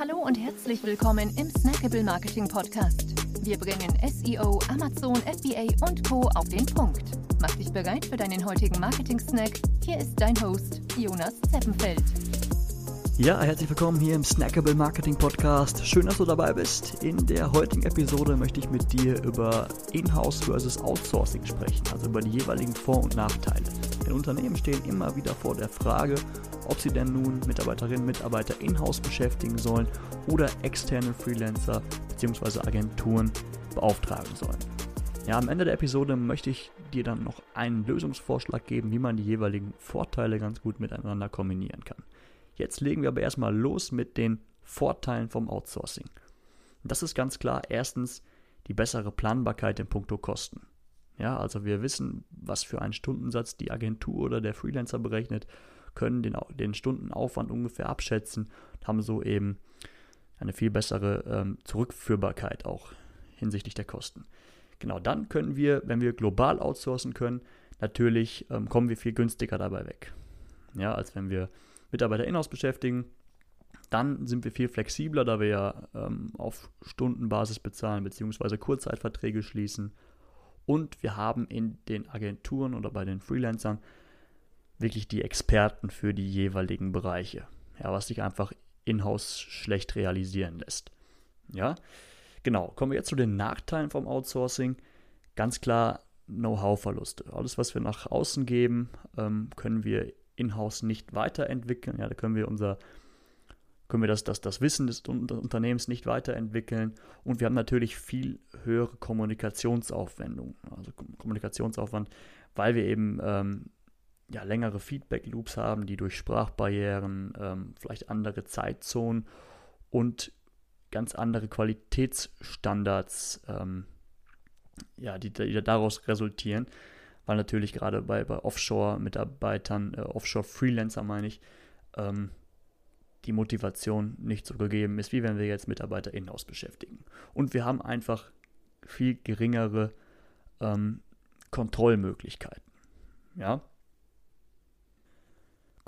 Hallo und herzlich willkommen im Snackable Marketing Podcast. Wir bringen SEO, Amazon, FBA und Co. auf den Punkt. Mach dich bereit für deinen heutigen Marketing-Snack. Hier ist dein Host, Jonas Zeppenfeld. Ja, herzlich willkommen hier im Snackable Marketing Podcast. Schön, dass du dabei bist. In der heutigen Episode möchte ich mit dir über Inhouse versus Outsourcing sprechen, also über die jeweiligen Vor- und Nachteile. Denn Unternehmen stehen immer wieder vor der Frage, ob sie denn nun Mitarbeiterinnen und Mitarbeiter in-house beschäftigen sollen oder externe Freelancer bzw. Agenturen beauftragen sollen. Ja, am Ende der Episode möchte ich dir dann noch einen Lösungsvorschlag geben, wie man die jeweiligen Vorteile ganz gut miteinander kombinieren kann. Jetzt legen wir aber erstmal los mit den Vorteilen vom Outsourcing. Das ist ganz klar erstens die bessere Planbarkeit in puncto Kosten. Ja, also wir wissen, was für einen Stundensatz die Agentur oder der Freelancer berechnet können den, den Stundenaufwand ungefähr abschätzen und haben so eben eine viel bessere ähm, Zurückführbarkeit auch hinsichtlich der Kosten. Genau, dann können wir, wenn wir global outsourcen können, natürlich ähm, kommen wir viel günstiger dabei weg. Ja, als wenn wir Mitarbeiter in-house beschäftigen. Dann sind wir viel flexibler, da wir ja ähm, auf Stundenbasis bezahlen bzw. Kurzzeitverträge schließen. Und wir haben in den Agenturen oder bei den Freelancern wirklich die Experten für die jeweiligen Bereiche. Ja, was sich einfach in-house schlecht realisieren lässt. Ja, genau. Kommen wir jetzt zu den Nachteilen vom Outsourcing. Ganz klar Know-how-Verluste. Alles, was wir nach außen geben, ähm, können wir in-house nicht weiterentwickeln. Ja, da können wir unser können wir das, das, das Wissen des Unternehmens nicht weiterentwickeln. Und wir haben natürlich viel höhere Kommunikationsaufwendungen, also Kommunikationsaufwand, weil wir eben ähm, ja, längere Feedback-Loops haben, die durch Sprachbarrieren, ähm, vielleicht andere Zeitzonen und ganz andere Qualitätsstandards, ähm, ja, die, die, daraus resultieren, weil natürlich gerade bei, bei Offshore-Mitarbeitern, äh, Offshore-Freelancer meine ich, ähm, die Motivation nicht so gegeben ist, wie wenn wir jetzt Mitarbeiter in-house beschäftigen. Und wir haben einfach viel geringere ähm, Kontrollmöglichkeiten. Ja,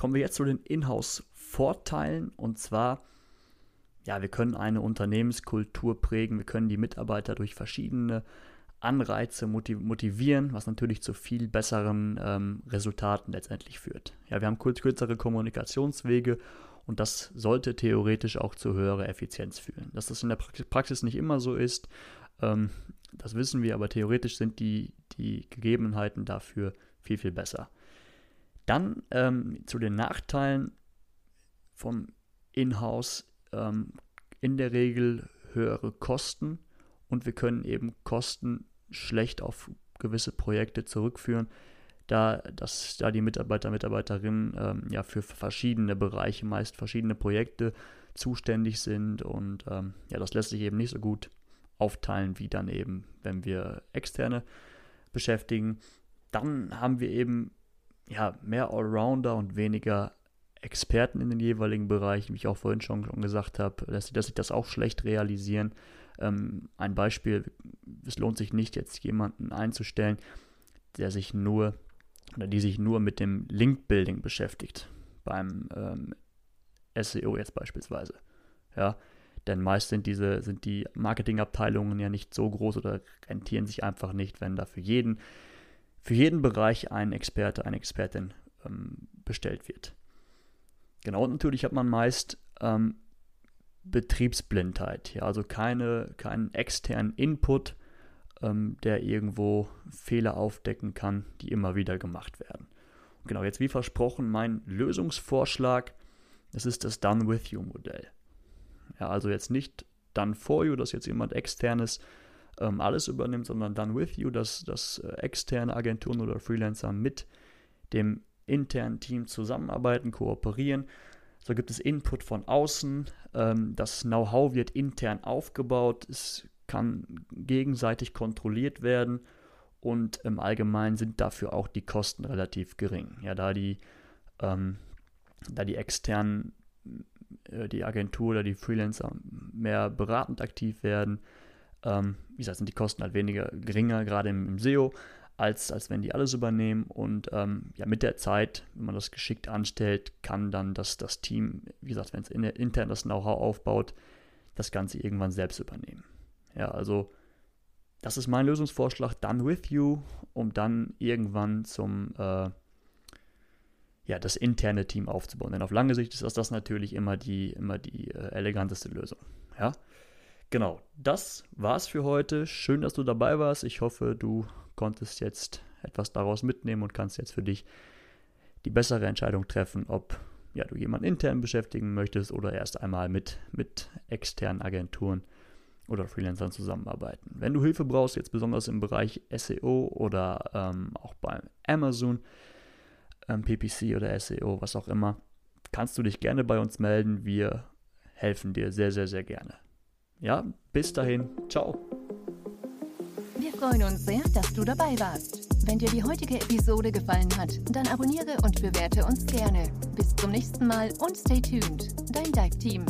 Kommen wir jetzt zu den Inhouse-Vorteilen und zwar, ja, wir können eine Unternehmenskultur prägen, wir können die Mitarbeiter durch verschiedene Anreize motivieren, was natürlich zu viel besseren ähm, Resultaten letztendlich führt. Ja, wir haben kürzere Kommunikationswege und das sollte theoretisch auch zu höherer Effizienz führen. Dass das in der Praxis nicht immer so ist, ähm, das wissen wir, aber theoretisch sind die, die Gegebenheiten dafür viel, viel besser. Dann ähm, zu den Nachteilen vom Inhouse ähm, in der Regel höhere Kosten und wir können eben Kosten schlecht auf gewisse Projekte zurückführen, da, dass, da die Mitarbeiter, Mitarbeiterinnen ähm, ja für verschiedene Bereiche, meist verschiedene Projekte zuständig sind und ähm, ja, das lässt sich eben nicht so gut aufteilen wie dann eben, wenn wir externe beschäftigen. Dann haben wir eben ja, mehr Allrounder und weniger Experten in den jeweiligen Bereichen, wie ich auch vorhin schon, schon gesagt habe, dass sie, dass sie das auch schlecht realisieren. Ähm, ein Beispiel, es lohnt sich nicht, jetzt jemanden einzustellen, der sich nur oder die sich nur mit dem Link-Building beschäftigt, beim ähm, SEO jetzt beispielsweise. Ja, denn meist sind diese, sind die Marketingabteilungen ja nicht so groß oder rentieren sich einfach nicht, wenn da für jeden für jeden Bereich ein Experte, eine Expertin ähm, bestellt wird. Genau, und natürlich hat man meist ähm, Betriebsblindheit, ja, also keine, keinen externen Input, ähm, der irgendwo Fehler aufdecken kann, die immer wieder gemacht werden. Und genau, jetzt wie versprochen, mein Lösungsvorschlag, das ist das Done With You Modell. Ja, also jetzt nicht Done For You, dass jetzt jemand externes ähm, alles übernimmt, sondern Done With You, dass, dass äh, externe Agenturen oder Freelancer mit dem internen Team zusammenarbeiten, kooperieren. So gibt es Input von außen, ähm, das Know-how wird intern aufgebaut, es kann gegenseitig kontrolliert werden und im Allgemeinen sind dafür auch die Kosten relativ gering. Ja, da die, ähm, da die externen, äh, die Agentur oder die Freelancer mehr beratend aktiv werden, ähm, wie gesagt, sind die Kosten halt weniger geringer, gerade im, im SEO. als, als wenn die alles übernehmen. Und ähm, ja, mit der Zeit, wenn man das geschickt anstellt, kann dann das, das Team, wie gesagt, wenn es in, intern das Know-how aufbaut, das Ganze irgendwann selbst übernehmen. Ja, also das ist mein Lösungsvorschlag, done with you, um dann irgendwann zum äh, ja, das interne Team aufzubauen. Denn auf lange Sicht ist das, natürlich immer die, immer die äh, eleganteste Lösung. Ja, genau. Das war's für heute. Schön, dass du dabei warst. Ich hoffe, du konntest jetzt etwas daraus mitnehmen und kannst jetzt für dich die bessere Entscheidung treffen, ob ja, du jemanden intern beschäftigen möchtest oder erst einmal mit, mit externen Agenturen oder Freelancern zusammenarbeiten. Wenn du Hilfe brauchst, jetzt besonders im Bereich SEO oder ähm, auch bei Amazon, ähm, PPC oder SEO, was auch immer, kannst du dich gerne bei uns melden. Wir helfen dir sehr, sehr, sehr gerne. Ja, bis dahin. Ciao. Wir freuen uns sehr, dass du dabei warst. Wenn dir die heutige Episode gefallen hat, dann abonniere und bewerte uns gerne. Bis zum nächsten Mal und stay tuned. Dein Dive Team.